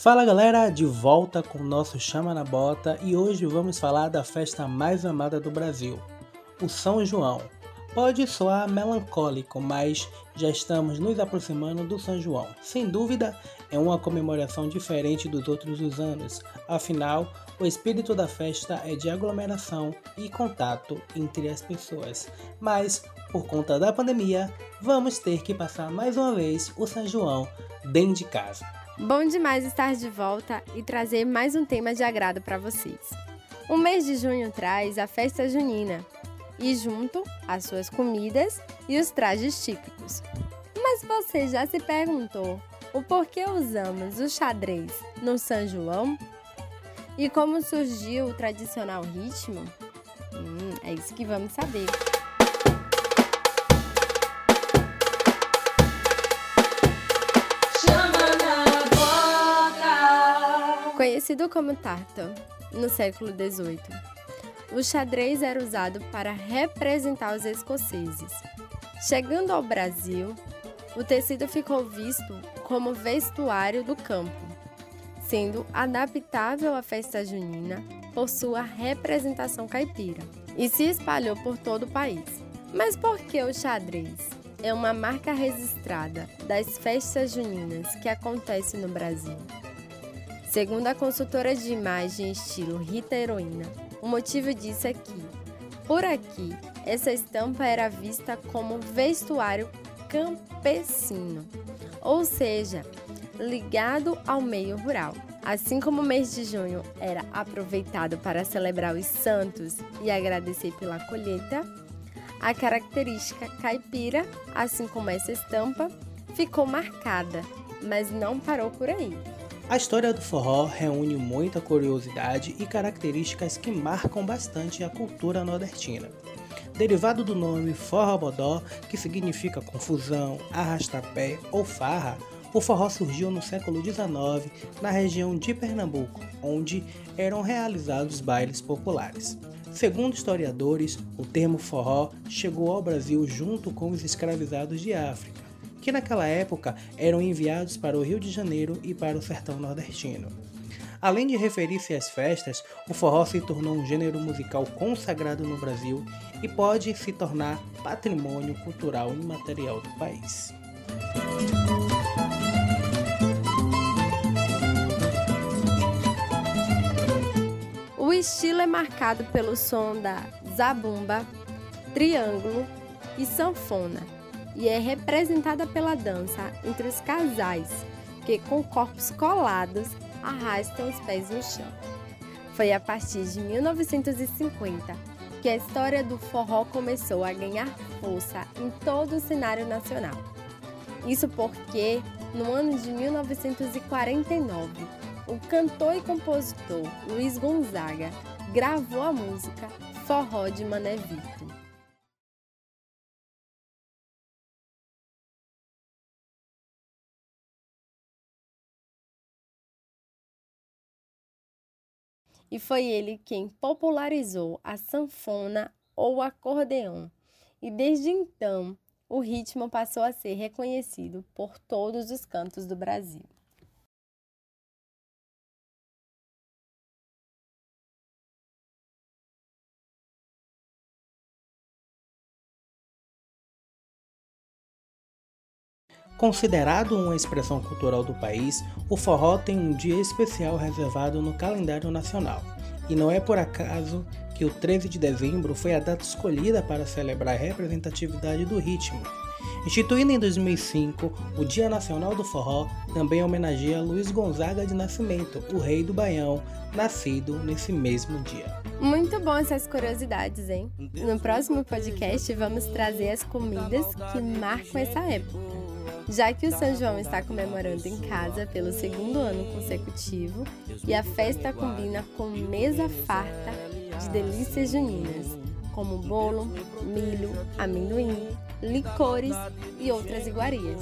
Fala galera, de volta com o nosso Chama na Bota e hoje vamos falar da festa mais amada do Brasil, o São João. Pode soar melancólico, mas já estamos nos aproximando do São João. Sem dúvida, é uma comemoração diferente dos outros anos, afinal, o espírito da festa é de aglomeração e contato entre as pessoas. Mas, por conta da pandemia, vamos ter que passar mais uma vez o São João dentro de casa. Bom demais estar de volta e trazer mais um tema de agrado para vocês. O mês de junho traz a festa junina e junto as suas comidas e os trajes típicos. Mas você já se perguntou o porquê usamos o xadrez no São João? E como surgiu o tradicional ritmo? Hum, é isso que vamos saber. Conhecido como tartan no século XVIII, o xadrez era usado para representar os escoceses. Chegando ao Brasil, o tecido ficou visto como vestuário do campo, sendo adaptável à festa junina por sua representação caipira, e se espalhou por todo o país. Mas por que o xadrez? É uma marca registrada das festas juninas que acontece no Brasil. Segundo a consultora de imagem estilo Rita Heroína, o motivo disso é que, por aqui, essa estampa era vista como vestuário campesino, ou seja, ligado ao meio rural. Assim como o mês de junho era aproveitado para celebrar os santos e agradecer pela colheita, a característica caipira, assim como essa estampa, ficou marcada, mas não parou por aí. A história do forró reúne muita curiosidade e características que marcam bastante a cultura nordestina. Derivado do nome forró-bodó, que significa confusão, arrastapé ou farra, o forró surgiu no século XIX na região de Pernambuco, onde eram realizados bailes populares. Segundo historiadores, o termo forró chegou ao Brasil junto com os escravizados de África que naquela época eram enviados para o Rio de Janeiro e para o sertão nordestino. Além de referir-se às festas, o forró se tornou um gênero musical consagrado no Brasil e pode se tornar patrimônio cultural imaterial do país. O estilo é marcado pelo som da zabumba, triângulo e sanfona e é representada pela dança entre os casais, que com corpos colados arrastam os pés no chão. Foi a partir de 1950 que a história do forró começou a ganhar força em todo o cenário nacional. Isso porque, no ano de 1949, o cantor e compositor Luiz Gonzaga gravou a música Forró de Mané Vito. E foi ele quem popularizou a sanfona ou acordeão. E desde então, o ritmo passou a ser reconhecido por todos os cantos do Brasil. Considerado uma expressão cultural do país, o forró tem um dia especial reservado no calendário nacional. E não é por acaso que o 13 de dezembro foi a data escolhida para celebrar a representatividade do ritmo. Instituído em 2005, o Dia Nacional do Forró também homenageia Luiz Gonzaga de Nascimento, o rei do Baião, nascido nesse mesmo dia. Muito bom essas curiosidades, hein? No próximo podcast vamos trazer as comidas que marcam essa época já que o São João está comemorando em casa pelo segundo ano consecutivo e a festa combina com mesa farta de delícias juninas, como bolo, milho, amendoim, licores e outras iguarias.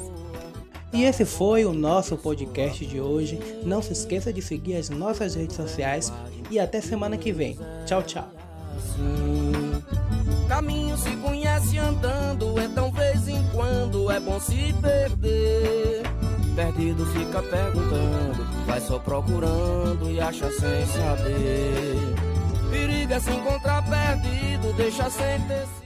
E esse foi o nosso podcast de hoje. Não se esqueça de seguir as nossas redes sociais e até semana que vem. Tchau, tchau. Bom se perder. perdido, fica perguntando. Vai só procurando e acha sem saber. Perigo é se encontrar perdido, deixa sem ter